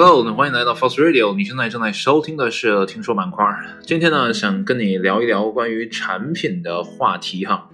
Hello，欢迎来到 foss Radio。你现在正在收听的是听说板块。今天呢，想跟你聊一聊关于产品的话题哈。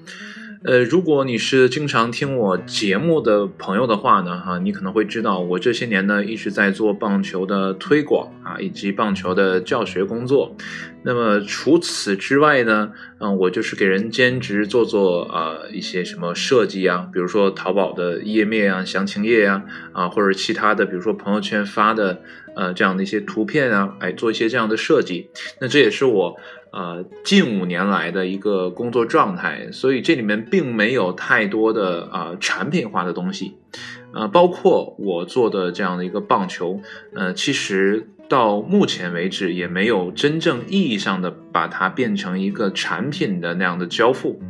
呃，如果你是经常听我节目的朋友的话呢，哈，你可能会知道我这些年呢一直在做棒球的推广啊，以及棒球的教学工作。那么除此之外呢，嗯，我就是给人兼职做做啊一些什么设计啊，比如说淘宝的页面啊、详情页啊，啊或者其他的，比如说朋友圈发的呃这样的一些图片啊，哎，做一些这样的设计。那这也是我。呃，近五年来的一个工作状态，所以这里面并没有太多的啊产品化的东西，呃，包括我做的这样的一个棒球，呃，其实。到目前为止也没有真正意义上的把它变成一个产品的那样的交付，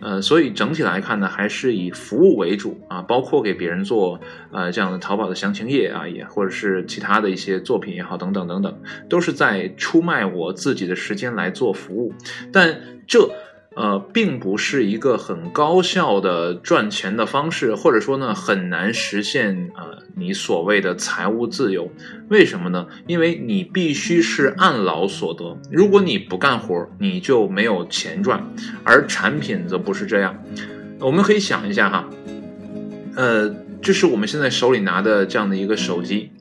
呃，所以整体来看呢，还是以服务为主啊，包括给别人做呃这样的淘宝的详情页啊，也或者是其他的一些作品也好，等等等等，都是在出卖我自己的时间来做服务，但这。呃，并不是一个很高效的赚钱的方式，或者说呢，很难实现呃你所谓的财务自由。为什么呢？因为你必须是按劳所得，如果你不干活，你就没有钱赚。而产品则不是这样。我们可以想一下哈，呃，这是我们现在手里拿的这样的一个手机，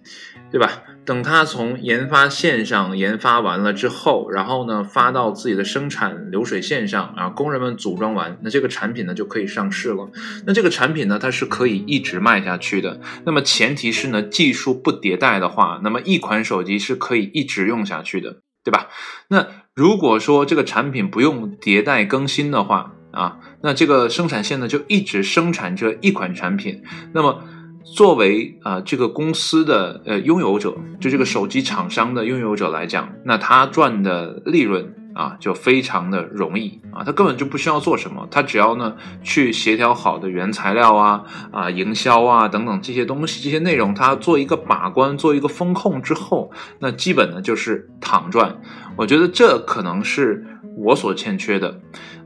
对吧？等它从研发线上研发完了之后，然后呢发到自己的生产流水线上，啊，工人们组装完，那这个产品呢就可以上市了。那这个产品呢，它是可以一直卖下去的。那么前提是呢，技术不迭代的话，那么一款手机是可以一直用下去的，对吧？那如果说这个产品不用迭代更新的话，啊，那这个生产线呢就一直生产这一款产品，那么。作为啊这个公司的呃拥有者，就这个手机厂商的拥有者来讲，那他赚的利润啊就非常的容易啊，他根本就不需要做什么，他只要呢去协调好的原材料啊啊营销啊等等这些东西这些内容，他做一个把关，做一个风控之后，那基本呢就是躺赚。我觉得这可能是我所欠缺的，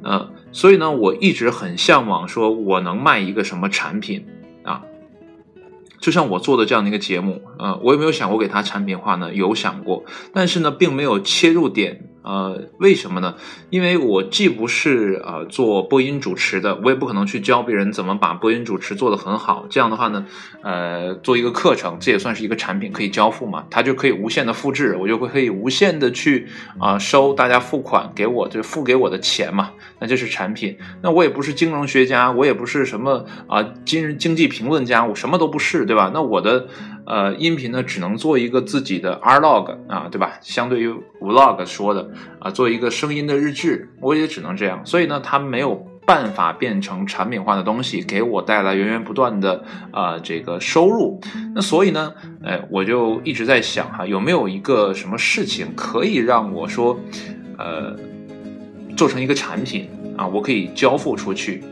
呃，所以呢我一直很向往说我能卖一个什么产品。就像我做的这样的一个节目，呃，我有没有想过给他产品化呢？有想过，但是呢，并没有切入点。呃，为什么呢？因为我既不是呃做播音主持的，我也不可能去教别人怎么把播音主持做得很好。这样的话呢，呃，做一个课程，这也算是一个产品可以交付嘛？它就可以无限的复制，我就会可以无限的去啊收大家付款给我，就付给我的钱嘛。那这是产品。那我也不是金融学家，我也不是什么啊经经济评论家，我什么都不是，对吧？那我的。呃，音频呢只能做一个自己的 R log 啊，对吧？相对于 vlog 说的啊，做一个声音的日志，我也只能这样。所以呢，它没有办法变成产品化的东西，给我带来源源不断的啊这个收入。那所以呢，哎，我就一直在想哈，有没有一个什么事情可以让我说，呃，做成一个产品啊，我可以交付出去。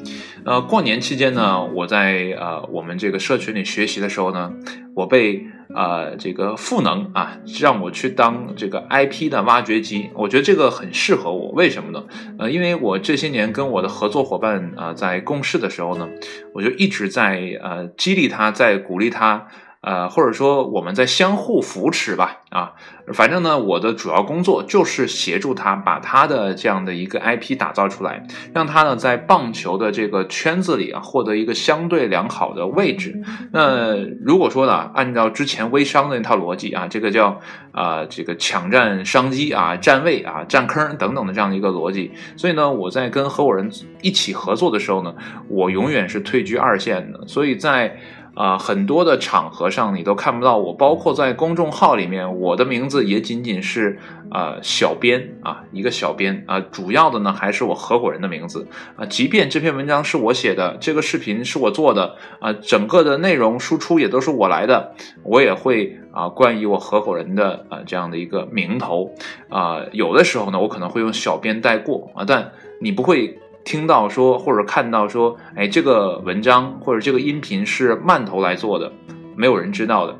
呃，过年期间呢，我在呃我们这个社群里学习的时候呢。我被呃这个赋能啊，让我去当这个 IP 的挖掘机，我觉得这个很适合我。为什么呢？呃，因为我这些年跟我的合作伙伴啊在共事的时候呢，我就一直在呃激励他，在鼓励他。呃，或者说我们在相互扶持吧，啊，反正呢，我的主要工作就是协助他把他的这样的一个 IP 打造出来，让他呢在棒球的这个圈子里啊获得一个相对良好的位置。那如果说呢，按照之前微商的那套逻辑啊，这个叫啊这个抢占商机啊、占位啊、占坑等等的这样的一个逻辑，所以呢，我在跟合伙人一起合作的时候呢，我永远是退居二线的，所以在。啊，很多的场合上你都看不到我，包括在公众号里面，我的名字也仅仅是呃小编啊，一个小编啊，主要的呢还是我合伙人的名字啊。即便这篇文章是我写的，这个视频是我做的啊，整个的内容输出也都是我来的，我也会啊冠以我合伙人的啊这样的一个名头啊。有的时候呢，我可能会用小编带过啊，但你不会。听到说或者看到说，哎，这个文章或者这个音频是慢头来做的，没有人知道的。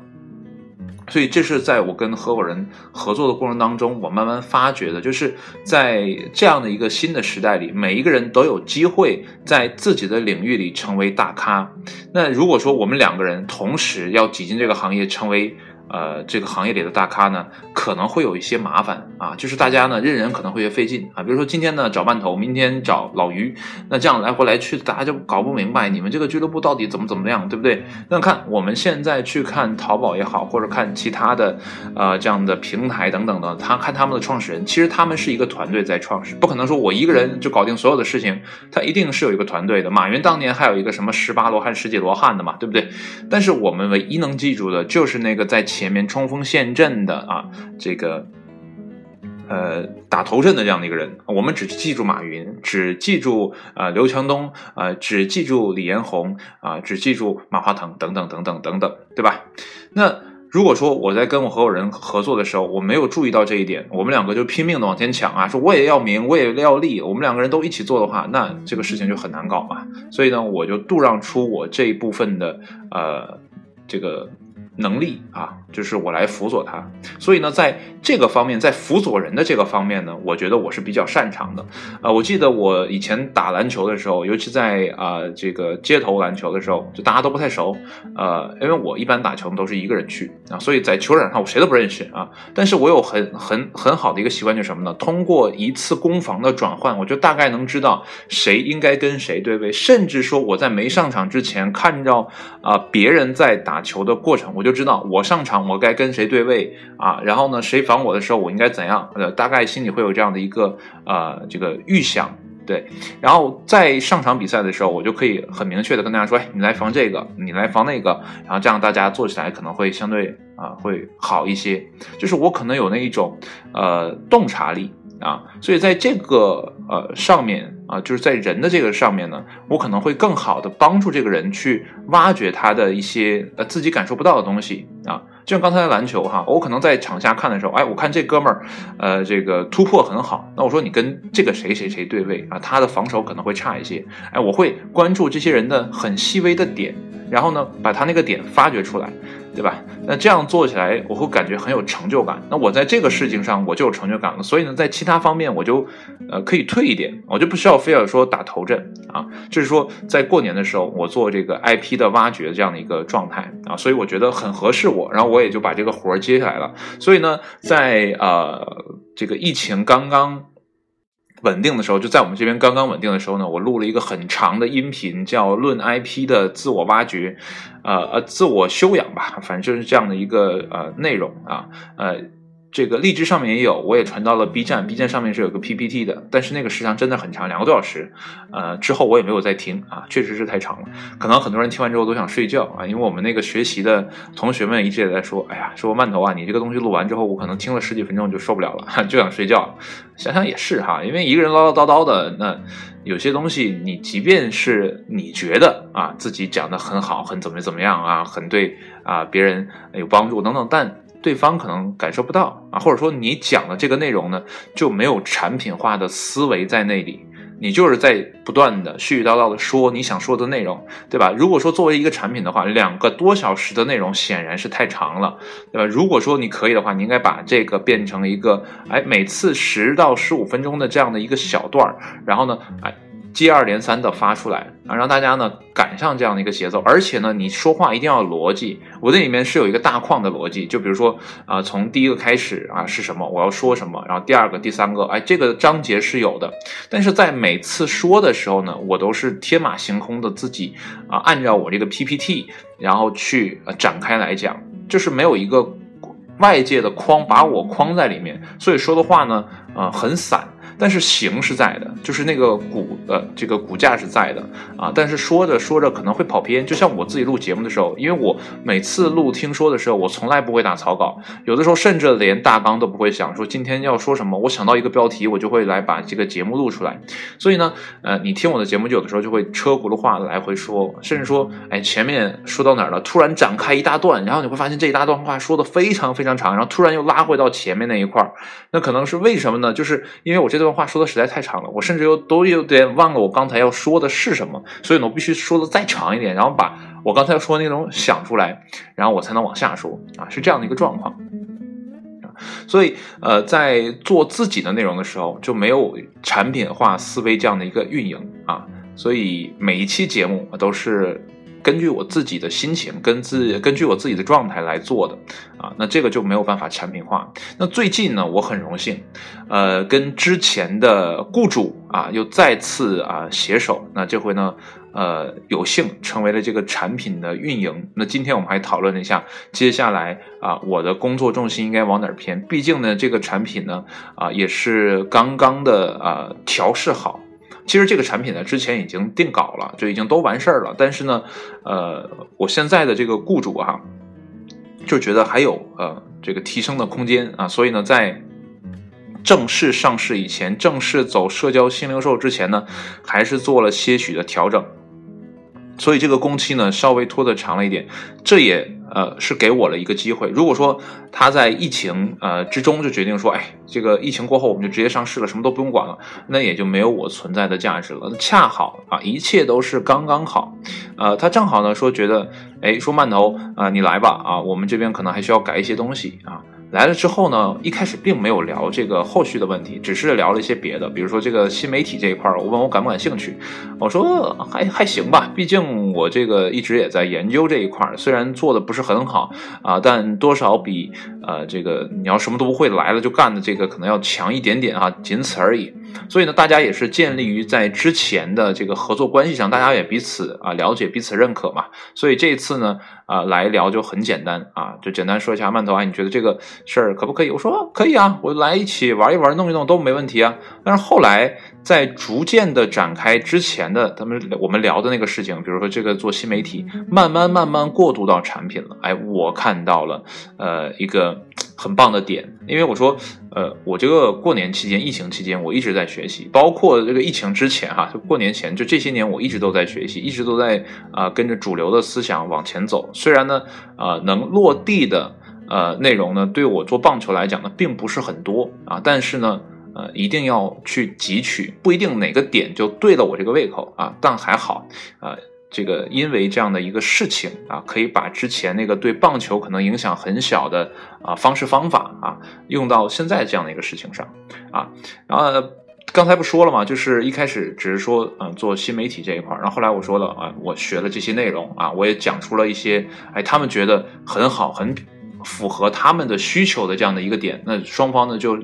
所以这是在我跟合伙人合作的过程当中，我慢慢发觉的，就是在这样的一个新的时代里，每一个人都有机会在自己的领域里成为大咖。那如果说我们两个人同时要挤进这个行业，成为。呃这个行业里的大咖呢，可能会有一些麻烦啊，就是大家呢认人可能会费劲啊。比如说今天呢找半头，明天找老于，那这样来回来去，大家就搞不明白你们这个俱乐部到底怎么怎么样，对不对？那看我们现在去看淘宝也好，或者看其他的呃这样的平台等等的，他看他们的创始人，其实他们是一个团队在创始，不可能说我一个人就搞定所有的事情，他一定是有一个团队的。马云当年还有一个什么十八罗汉、十几罗汉的嘛，对不对？但是我们唯一能记住的就是那个在前前面冲锋陷阵的啊，这个呃打头阵的这样的一个人。我们只记住马云，只记住啊刘强东啊，只记住李彦宏啊，只记住马化腾等等等等等等，对吧？那。如果说我在跟我合伙人合作的时候，我没有注意到这一点，我们两个就拼命的往前抢啊，说我也要名，我也要利，我们两个人都一起做的话，那这个事情就很难搞嘛。所以呢，我就度让出我这一部分的呃这个。能力啊，就是我来辅佐他，所以呢，在这个方面，在辅佐人的这个方面呢，我觉得我是比较擅长的。啊，我记得我以前打篮球的时候，尤其在啊这个街头篮球的时候，就大家都不太熟，呃，因为我一般打球都是一个人去啊，所以在球场上我谁都不认识啊。但是我有很很很好的一个习惯，就是什么呢？通过一次攻防的转换，我就大概能知道谁应该跟谁对位，甚至说我在没上场之前，看到啊别人在打球的过程，我。我就知道我上场我该跟谁对位啊，然后呢，谁防我的时候我应该怎样？呃，大概心里会有这样的一个呃这个预想，对。然后在上场比赛的时候，我就可以很明确的跟大家说，哎，你来防这个，你来防那个，然后这样大家做起来可能会相对啊会好一些。就是我可能有那一种呃洞察力啊，所以在这个呃上面。啊，就是在人的这个上面呢，我可能会更好的帮助这个人去挖掘他的一些呃自己感受不到的东西啊。就像刚才篮球哈，我可能在场下看的时候，哎，我看这哥们儿，呃，这个突破很好，那我说你跟这个谁谁谁对位啊，他的防守可能会差一些，哎，我会关注这些人的很细微的点，然后呢，把他那个点发掘出来。对吧？那这样做起来，我会感觉很有成就感。那我在这个事情上，我就有成就感了。所以呢，在其他方面，我就呃可以退一点，我就不需要非要说打头阵啊。就是说，在过年的时候，我做这个 IP 的挖掘这样的一个状态啊，所以我觉得很合适我。然后我也就把这个活儿接下来了。所以呢，在呃这个疫情刚刚。稳定的时候，就在我们这边刚刚稳定的时候呢，我录了一个很长的音频，叫《论 IP 的自我挖掘》，呃呃，自我修养吧，反正就是这样的一个呃内容啊，呃。这个荔枝上面也有，我也传到了 B 站，B 站上面是有个 PPT 的，但是那个时长真的很长，两个多小时，呃，之后我也没有再听啊，确实是太长了，可能很多人听完之后都想睡觉啊，因为我们那个学习的同学们一直也在说，哎呀，说慢头啊，你这个东西录完之后，我可能听了十几分钟就受不了了，就想睡觉。想想也是哈，因为一个人唠唠叨叨的，那有些东西你即便是你觉得啊自己讲的很好，很怎么怎么样啊，很对啊，别人有帮助等等，但。对方可能感受不到啊，或者说你讲的这个内容呢，就没有产品化的思维在那里，你就是在不断的絮絮叨叨的说你想说的内容，对吧？如果说作为一个产品的话，两个多小时的内容显然是太长了，对吧？如果说你可以的话，你应该把这个变成一个，哎，每次十到十五分钟的这样的一个小段儿，然后呢，哎。接二连三的发出来啊，让大家呢赶上这样的一个节奏，而且呢，你说话一定要有逻辑。我这里面是有一个大框的逻辑，就比如说啊，从第一个开始啊是什么，我要说什么，然后第二个、第三个，哎，这个章节是有的。但是在每次说的时候呢，我都是天马行空的自己啊，按照我这个 PPT，然后去展开来讲，就是没有一个外界的框把我框在里面，所以说的话呢，呃，很散。但是形是在的，就是那个骨呃这个骨架是在的啊。但是说着说着可能会跑偏，就像我自己录节目的时候，因为我每次录听说的时候，我从来不会打草稿，有的时候甚至连大纲都不会想，说今天要说什么，我想到一个标题，我就会来把这个节目录出来。所以呢，呃，你听我的节目，有的时候就会车轱辘话来回说，甚至说，哎，前面说到哪儿了，突然展开一大段，然后你会发现这一大段话说的非常非常长，然后突然又拉回到前面那一块儿，那可能是为什么呢？就是因为我这段。话说的实在太长了，我甚至又都有点忘了我刚才要说的是什么，所以呢，我必须说的再长一点，然后把我刚才要说的内容想出来，然后我才能往下说啊，是这样的一个状况。所以呃，在做自己的内容的时候，就没有产品化思维这样的一个运营啊，所以每一期节目都是根据我自己的心情跟自根据我自己的状态来做的啊，那这个就没有办法产品化。那最近呢，我很荣幸，呃，跟之前的雇主啊又再次啊携手，那这回呢，呃，有幸成为了这个产品的运营。那今天我们还讨论了一下，接下来啊我的工作重心应该往哪儿偏？毕竟呢，这个产品呢啊也是刚刚的啊调试好。其实这个产品呢，之前已经定稿了，就已经都完事儿了。但是呢，呃，我现在的这个雇主哈，就觉得还有呃这个提升的空间啊，所以呢，在正式上市以前，正式走社交新零售之前呢，还是做了些许的调整。所以这个工期呢，稍微拖得长了一点，这也。呃，是给我了一个机会。如果说他在疫情呃之中就决定说，哎，这个疫情过后我们就直接上市了，什么都不用管了，那也就没有我存在的价值了。恰好啊，一切都是刚刚好。呃，他正好呢说觉得，哎，说慢头啊，你来吧啊，我们这边可能还需要改一些东西啊。来了之后呢，一开始并没有聊这个后续的问题，只是聊了一些别的，比如说这个新媒体这一块儿，我问我感不感兴趣，我说还还行吧，毕竟我这个一直也在研究这一块儿，虽然做的不是很好啊，但多少比呃这个你要什么都不会来了就干的这个可能要强一点点啊，仅此而已。所以呢，大家也是建立于在之前的这个合作关系上，大家也彼此啊了解，彼此认可嘛。所以这一次呢。啊，来聊就很简单啊，就简单说一下曼头啊，你觉得这个事儿可不可以？我说可以啊，我来一起玩一玩，弄一弄都没问题啊。但是后来在逐渐的展开之前的，他们我们聊的那个事情，比如说这个做新媒体，慢慢慢慢过渡到产品了。哎，我看到了呃一个很棒的点，因为我说呃我这个过年期间，疫情期间我一直在学习，包括这个疫情之前哈，就过年前就这些年我一直都在学习，一直都在啊跟着主流的思想往前走。虽然呢，呃，能落地的呃内容呢，对我做棒球来讲呢，并不是很多啊，但是呢，呃，一定要去汲取，不一定哪个点就对了我这个胃口啊，但还好啊，这个因为这样的一个事情啊，可以把之前那个对棒球可能影响很小的啊方式方法啊，用到现在这样的一个事情上啊，然后。刚才不说了吗？就是一开始只是说，嗯，做新媒体这一块然后后来我说了啊，我学了这些内容啊，我也讲出了一些，哎，他们觉得很好，很符合他们的需求的这样的一个点，那双方呢就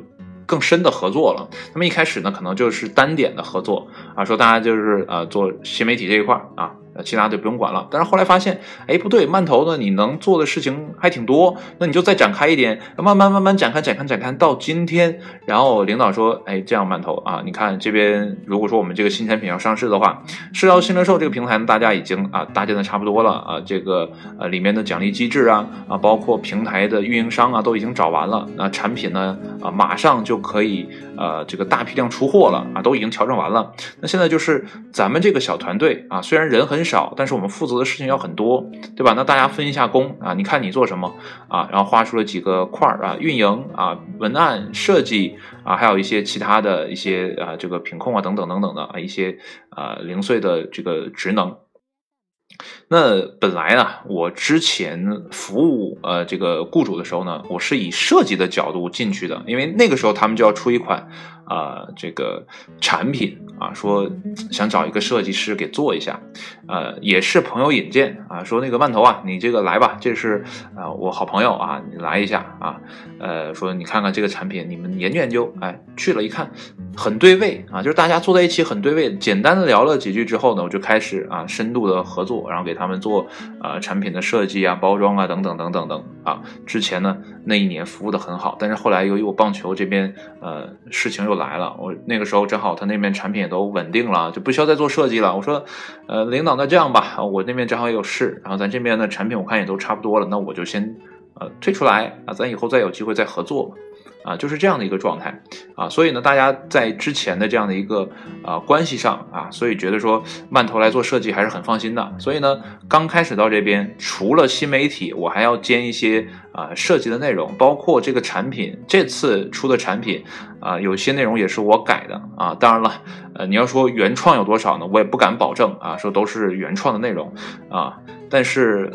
更深的合作了。那么一开始呢，可能就是单点的合作啊，说大家就是呃做新媒体这一块啊。其他就不用管了，但是后来发现，哎，不对，馒头呢，你能做的事情还挺多，那你就再展开一点，慢慢慢慢展开，展开，展开到今天。然后领导说，哎，这样馒头啊，你看这边，如果说我们这个新产品要上市的话，社交新零售这个平台呢，大家已经啊搭建的差不多了啊，这个呃里面的奖励机制啊啊，包括平台的运营商啊，都已经找完了。那产品呢啊，马上就可以呃这个大批量出货了啊，都已经调整完了。那现在就是咱们这个小团队啊，虽然人很。少，但是我们负责的事情要很多，对吧？那大家分一下工啊，你看你做什么啊？然后画出了几个块儿啊，运营啊，文案设计啊，还有一些其他的一些啊，这个品控啊，等等等等的啊，一些啊零碎的这个职能。那本来啊，我之前服务呃这个雇主的时候呢，我是以设计的角度进去的，因为那个时候他们就要出一款啊这个产品啊，说想找一个设计师给做一下，呃也是朋友引荐啊，说那个万头啊，你这个来吧，这是啊我好朋友啊，你来一下啊，呃说你看看这个产品，你们研究研究，哎去了一看很对位啊，就是大家坐在一起很对位，简单的聊了几句之后呢，我就开始啊深度的合作，然后给。他们做呃产品的设计啊、包装啊等等等等等啊，之前呢那一年服务的很好，但是后来由于我棒球这边呃事情又来了，我那个时候正好他那边产品都稳定了，就不需要再做设计了。我说呃领导那这样吧，我那边正好也有事，然后咱这边的产品我看也都差不多了，那我就先呃退出来啊，咱以后再有机会再合作。啊，就是这样的一个状态啊，所以呢，大家在之前的这样的一个啊关系上啊，所以觉得说慢头来做设计还是很放心的。所以呢，刚开始到这边，除了新媒体，我还要兼一些啊设计的内容，包括这个产品这次出的产品啊，有些内容也是我改的啊。当然了，呃，你要说原创有多少呢？我也不敢保证啊，说都是原创的内容啊，但是。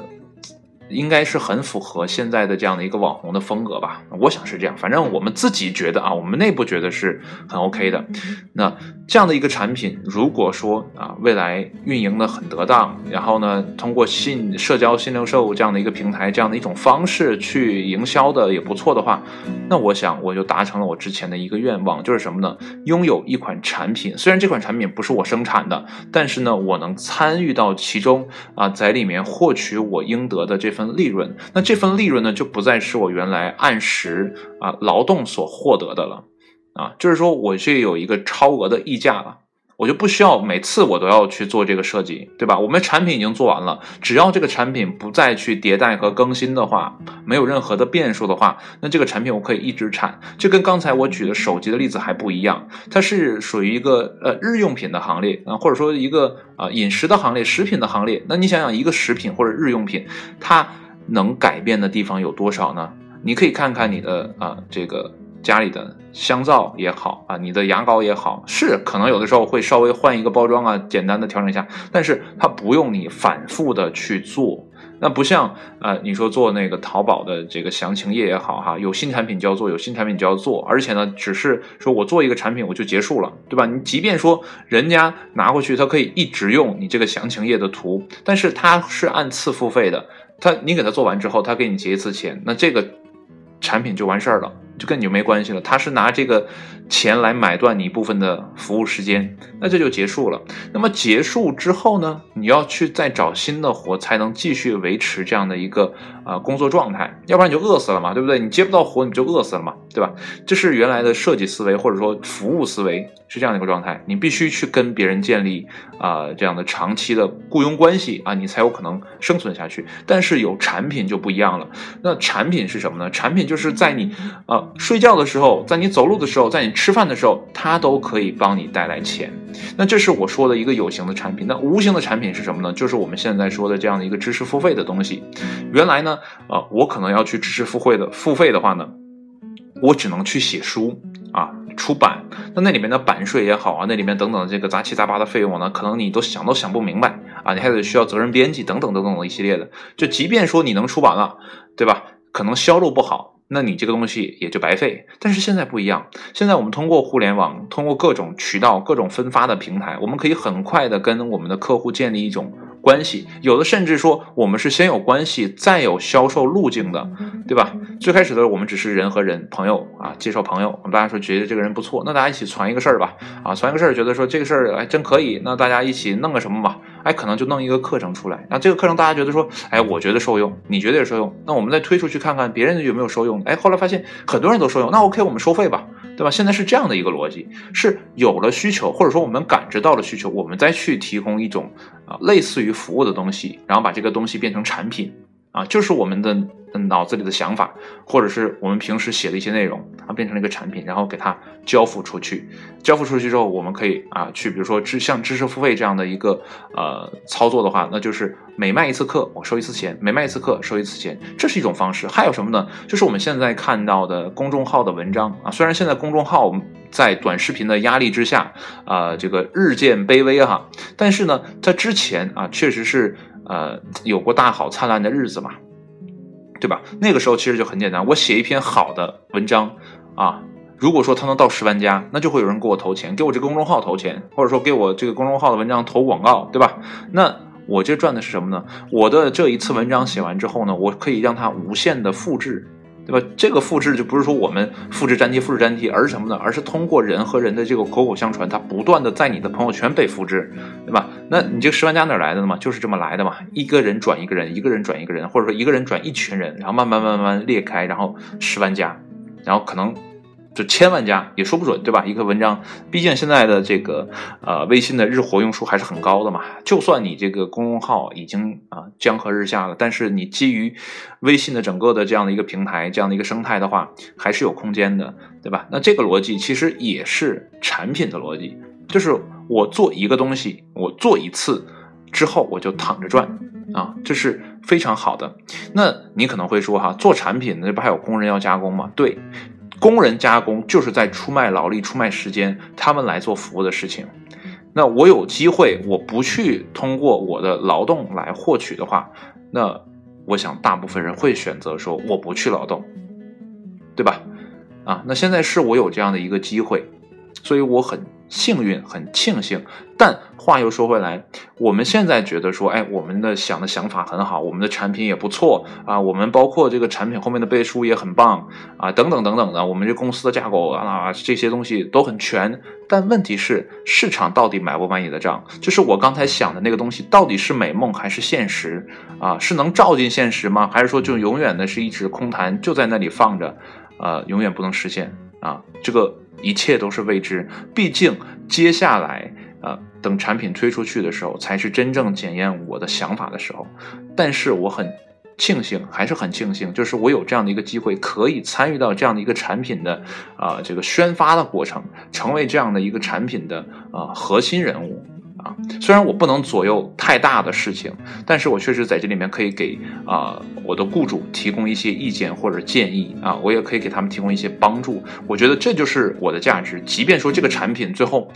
应该是很符合现在的这样的一个网红的风格吧？我想是这样，反正我们自己觉得啊，我们内部觉得是很 OK 的。那这样的一个产品，如果说啊未来运营的很得当，然后呢通过新社交新零售这样的一个平台，这样的一种方式去营销的也不错的话，那我想我就达成了我之前的一个愿望，就是什么呢？拥有一款产品，虽然这款产品不是我生产的，但是呢我能参与到其中啊，在里面获取我应得的这份利润。那这份利润呢，就不再是我原来按时啊劳动所获得的了，啊，就是说我这有一个超额的溢价了，我就不需要每次我都要去做这个设计，对吧？我们产品已经做完了，只要这个产品不再去迭代和更新的话，没有任何的变数的话，那这个产品我可以一直产。这跟刚才我举的手机的例子还不一样，它是属于一个呃日用品的行列啊，或者说一个啊饮食的行列、食品的行列。那你想想，一个食品或者日用品，它能改变的地方有多少呢？你可以看看你的啊，这个家里的香皂也好啊，你的牙膏也好，是可能有的时候会稍微换一个包装啊，简单的调整一下，但是它不用你反复的去做。那不像啊，你说做那个淘宝的这个详情页也好哈，有新产品就要做，有新产品就要做，而且呢，只是说我做一个产品我就结束了，对吧？你即便说人家拿过去，他可以一直用你这个详情页的图，但是他是按次付费的。他你给他做完之后，他给你结一次钱，那这个产品就完事儿了，就跟你就没关系了。他是拿这个钱来买断你一部分的服务时间，那这就结束了。那么结束之后呢，你要去再找新的活，才能继续维持这样的一个啊工作状态，要不然你就饿死了嘛，对不对？你接不到活，你就饿死了嘛，对吧？这是原来的设计思维或者说服务思维是这样的一个状态，你必须去跟别人建立啊这样的长期的雇佣关系啊，你才有可能生存下去。但是有产品就不一样了，那产品是什么呢？产品就是在你啊睡觉的时候，在你走路的时候，在你吃饭的时候，它都可以帮你带来钱。那这是我说的一个有形的产品。那无形的产品是什么呢？就是我们现在说的这样的一个知识付费的东西。原来呢，啊，我可能要去知识付费的付费的话呢，我只能去写书啊，出版。那那里面的版税也好啊，那里面等等这个杂七杂八的费用呢，可能你都想都想不明白啊，你还得需要责任编辑等等等等一系列的。就即便说你能出版了，对吧？可能销路不好。那你这个东西也就白费。但是现在不一样，现在我们通过互联网，通过各种渠道、各种分发的平台，我们可以很快的跟我们的客户建立一种关系。有的甚至说，我们是先有关系，再有销售路径的，对吧？最开始的时候，我们只是人和人朋友啊，介绍朋友，大家说觉得这个人不错，那大家一起传一个事儿吧，啊，传一个事儿，觉得说这个事儿哎真可以，那大家一起弄个什么吧。哎，可能就弄一个课程出来，那这个课程大家觉得说，哎，我觉得受用，你觉得也受用，那我们再推出去看看别人有没有受用。哎，后来发现很多人都受用，那 OK，我们收费吧，对吧？现在是这样的一个逻辑，是有了需求，或者说我们感知到了需求，我们再去提供一种啊类似于服务的东西，然后把这个东西变成产品。啊，就是我们的脑子里的想法，或者是我们平时写的一些内容，啊，变成了一个产品，然后给它交付出去。交付出去之后，我们可以啊，去比如说知像知识付费这样的一个呃操作的话，那就是每卖一次课我收一次钱，每卖一次课收一次钱，这是一种方式。还有什么呢？就是我们现在看到的公众号的文章啊，虽然现在公众号在短视频的压力之下啊，这个日渐卑微哈，但是呢，在之前啊，确实是。呃，有过大好灿烂的日子嘛，对吧？那个时候其实就很简单，我写一篇好的文章啊，如果说它能到十万加，那就会有人给我投钱，给我这个公众号投钱，或者说给我这个公众号的文章投广告，对吧？那我这赚的是什么呢？我的这一次文章写完之后呢，我可以让它无限的复制。对吧？这个复制就不是说我们复制粘贴、复制粘贴，而是什么呢？而是通过人和人的这个口口相传，它不断的在你的朋友圈被复制，对吧？那你这十万加哪来的呢嘛？就是这么来的嘛，一个人转一个人，一个人转一个人，或者说一个人转一群人，然后慢慢慢慢裂开，然后十万加，然后可能。就千万加也说不准，对吧？一个文章，毕竟现在的这个呃微信的日活用数还是很高的嘛。就算你这个公众号已经啊江河日下了，但是你基于微信的整个的这样的一个平台、这样的一个生态的话，还是有空间的，对吧？那这个逻辑其实也是产品的逻辑，就是我做一个东西，我做一次之后我就躺着赚啊，这是非常好的。那你可能会说哈，做产品那不还有工人要加工吗？对。工人加工就是在出卖劳力、出卖时间，他们来做服务的事情。那我有机会，我不去通过我的劳动来获取的话，那我想大部分人会选择说我不去劳动，对吧？啊，那现在是我有这样的一个机会，所以我很。幸运很庆幸，但话又说回来，我们现在觉得说，哎，我们的想的想法很好，我们的产品也不错啊，我们包括这个产品后面的背书也很棒啊，等等等等的，我们这公司的架构啊，这些东西都很全。但问题是，市场到底买不买你的账？就是我刚才想的那个东西，到底是美梦还是现实啊？是能照进现实吗？还是说就永远的是一直空谈，就在那里放着，呃，永远不能实现啊？这个。一切都是未知，毕竟接下来，呃，等产品推出去的时候，才是真正检验我的想法的时候。但是我很庆幸，还是很庆幸，就是我有这样的一个机会，可以参与到这样的一个产品的啊这个宣发的过程，成为这样的一个产品的啊核心人物。啊，虽然我不能左右太大的事情，但是我确实在这里面可以给啊我的雇主提供一些意见或者建议啊，我也可以给他们提供一些帮助。我觉得这就是我的价值。即便说这个产品最后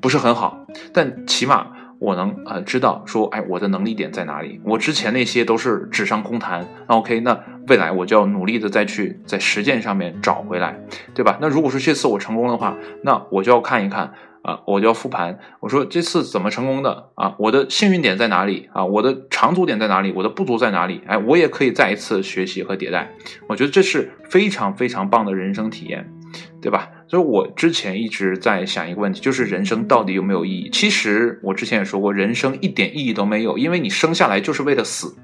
不是很好，但起码我能呃知道说，哎，我的能力点在哪里？我之前那些都是纸上空谈。那 OK，那未来我就要努力的再去在实践上面找回来，对吧？那如果说这次我成功的话，那我就要看一看。啊，我就要复盘。我说这次怎么成功的啊？我的幸运点在哪里啊？我的长足点在哪里？我的不足在哪里？哎，我也可以再一次学习和迭代。我觉得这是非常非常棒的人生体验，对吧？所以我之前一直在想一个问题，就是人生到底有没有意义？其实我之前也说过，人生一点意义都没有，因为你生下来就是为了死，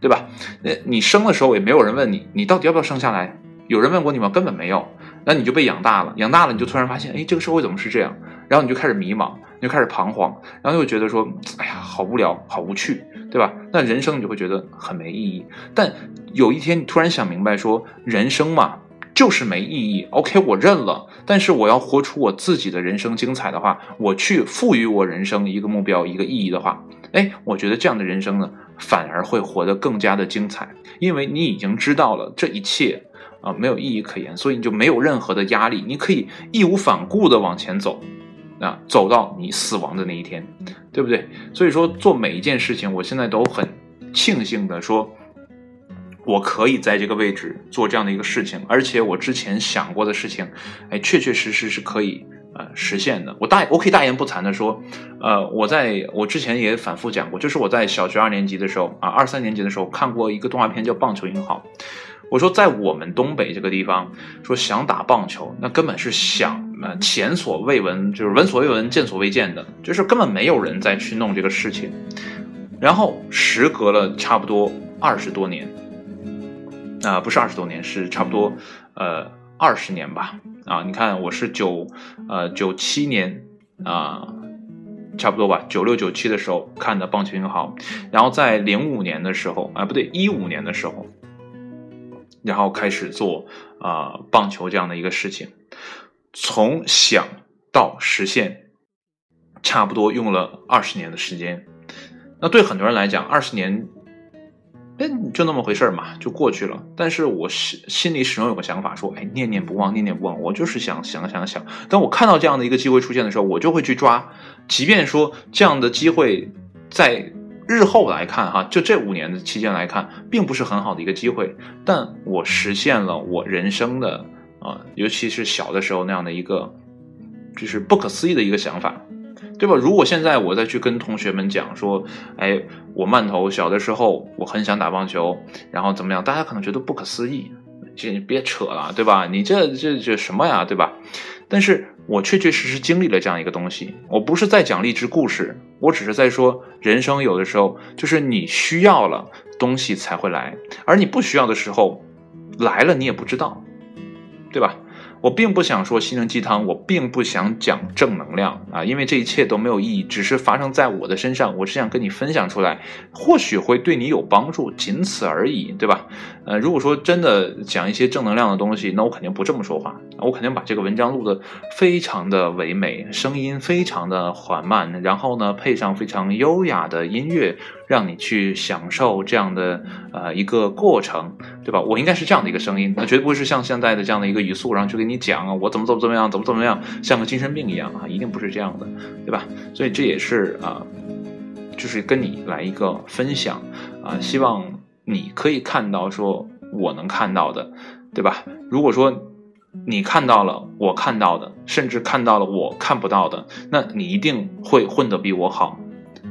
对吧？那你生的时候也没有人问你，你到底要不要生下来？有人问过你吗？根本没有。那你就被养大了，养大了你就突然发现，哎，这个社会怎么是这样？然后你就开始迷茫，你就开始彷徨，然后又觉得说，哎呀，好无聊，好无趣，对吧？那人生你就会觉得很没意义。但有一天你突然想明白，说人生嘛，就是没意义。OK，我认了。但是我要活出我自己的人生精彩的话，我去赋予我人生一个目标、一个意义的话，哎，我觉得这样的人生呢，反而会活得更加的精彩，因为你已经知道了这一切。啊，没有意义可言，所以你就没有任何的压力，你可以义无反顾的往前走，啊，走到你死亡的那一天，对不对？所以说做每一件事情，我现在都很庆幸的说，我可以在这个位置做这样的一个事情，而且我之前想过的事情，哎，确确实实是可以呃实现的。我大我可以大言不惭的说，呃，我在我之前也反复讲过，就是我在小学二年级的时候啊，二三年级的时候看过一个动画片叫《棒球英豪》。我说，在我们东北这个地方，说想打棒球，那根本是想呃前所未闻，就是闻所未闻、见所未见的，就是根本没有人再去弄这个事情。然后时隔了差不多二十多年，啊，不是二十多年，是差不多呃二十年吧。啊，你看我是九呃九七年啊，差不多吧，九六九七的时候看的棒球英豪，然后在零五年的时候，啊不对，一五年的时候。然后开始做啊棒球这样的一个事情，从想到实现，差不多用了二十年的时间。那对很多人来讲，二十年，哎，就那么回事嘛，就过去了。但是我心心里始终有个想法，说，哎，念念不忘，念念不忘。我就是想想想想。当我看到这样的一个机会出现的时候，我就会去抓。即便说这样的机会在。日后来看，哈，就这五年的期间来看，并不是很好的一个机会，但我实现了我人生的啊，尤其是小的时候那样的一个，就是不可思议的一个想法，对吧？如果现在我再去跟同学们讲说，哎，我慢头小的时候我很想打棒球，然后怎么样，大家可能觉得不可思议，这你别扯了，对吧？你这这这什么呀，对吧？但是。我确确实实经历了这样一个东西，我不是在讲励志故事，我只是在说，人生有的时候就是你需要了东西才会来，而你不需要的时候，来了你也不知道，对吧？我并不想说心灵鸡汤，我并不想讲正能量啊，因为这一切都没有意义，只是发生在我的身上，我是想跟你分享出来，或许会对你有帮助，仅此而已，对吧？呃，如果说真的讲一些正能量的东西，那我肯定不这么说话，我肯定把这个文章录的非常的唯美，声音非常的缓慢，然后呢配上非常优雅的音乐。让你去享受这样的呃一个过程，对吧？我应该是这样的一个声音，那绝对不会是像现在的这样的一个语速，然后去给你讲啊我怎么怎么怎么样，怎么怎么样，像个精神病一样啊，一定不是这样的，对吧？所以这也是啊，就是跟你来一个分享啊，希望你可以看到说我能看到的，对吧？如果说你看到了我看到的，甚至看到了我看不到的，那你一定会混得比我好，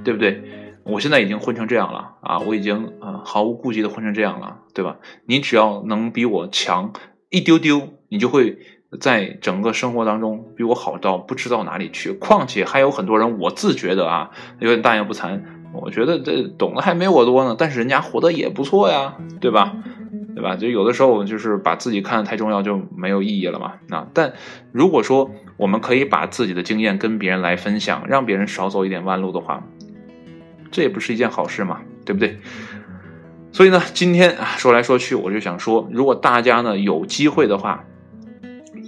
对不对？我现在已经混成这样了啊，我已经啊毫无顾忌的混成这样了，对吧？你只要能比我强一丢丢，你就会在整个生活当中比我好到不知道哪里去。况且还有很多人，我自觉得啊有点大言不惭，我觉得这懂得还没我多呢，但是人家活得也不错呀，对吧？对吧？就有的时候就是把自己看得太重要就没有意义了嘛。啊，但如果说我们可以把自己的经验跟别人来分享，让别人少走一点弯路的话。这也不是一件好事嘛，对不对？所以呢，今天啊说来说去，我就想说，如果大家呢有机会的话，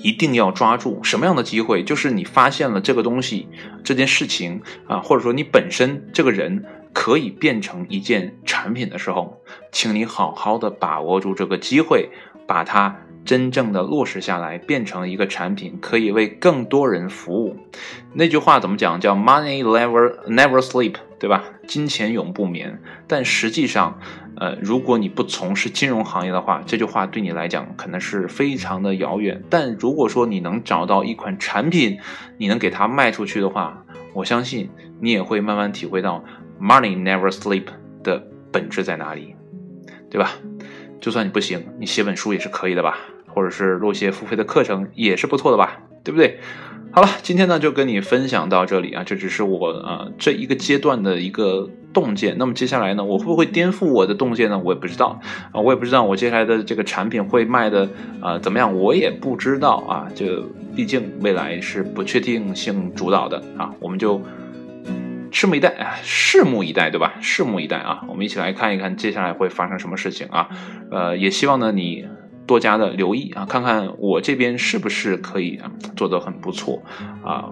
一定要抓住什么样的机会？就是你发现了这个东西、这件事情啊，或者说你本身这个人可以变成一件产品的时候，请你好好的把握住这个机会，把它。真正的落实下来，变成一个产品，可以为更多人服务。那句话怎么讲？叫 “money never never sleep”，对吧？金钱永不眠。但实际上，呃，如果你不从事金融行业的话，这句话对你来讲可能是非常的遥远。但如果说你能找到一款产品，你能给它卖出去的话，我相信你也会慢慢体会到 “money never sleep” 的本质在哪里，对吧？就算你不行，你写本书也是可以的吧？或者是录些付费的课程也是不错的吧，对不对？好了，今天呢就跟你分享到这里啊，这只是我啊这一个阶段的一个洞见。那么接下来呢，我会不会颠覆我的洞见呢？我也不知道啊，我也不知道我接下来的这个产品会卖的啊怎么样，我也不知道啊。就毕竟未来是不确定性主导的啊，我们就拭目以待啊，拭目以待，对吧？拭目以待啊，我们一起来看一看接下来会发生什么事情啊。呃，也希望呢你。多加的留意啊，看看我这边是不是可以做得很不错啊？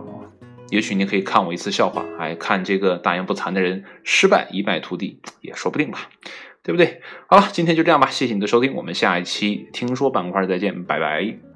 也许你可以看我一次笑话，哎，看这个大言不惭的人失败一败涂地也说不定吧，对不对？好了，今天就这样吧，谢谢你的收听，我们下一期听说板块再见，拜拜。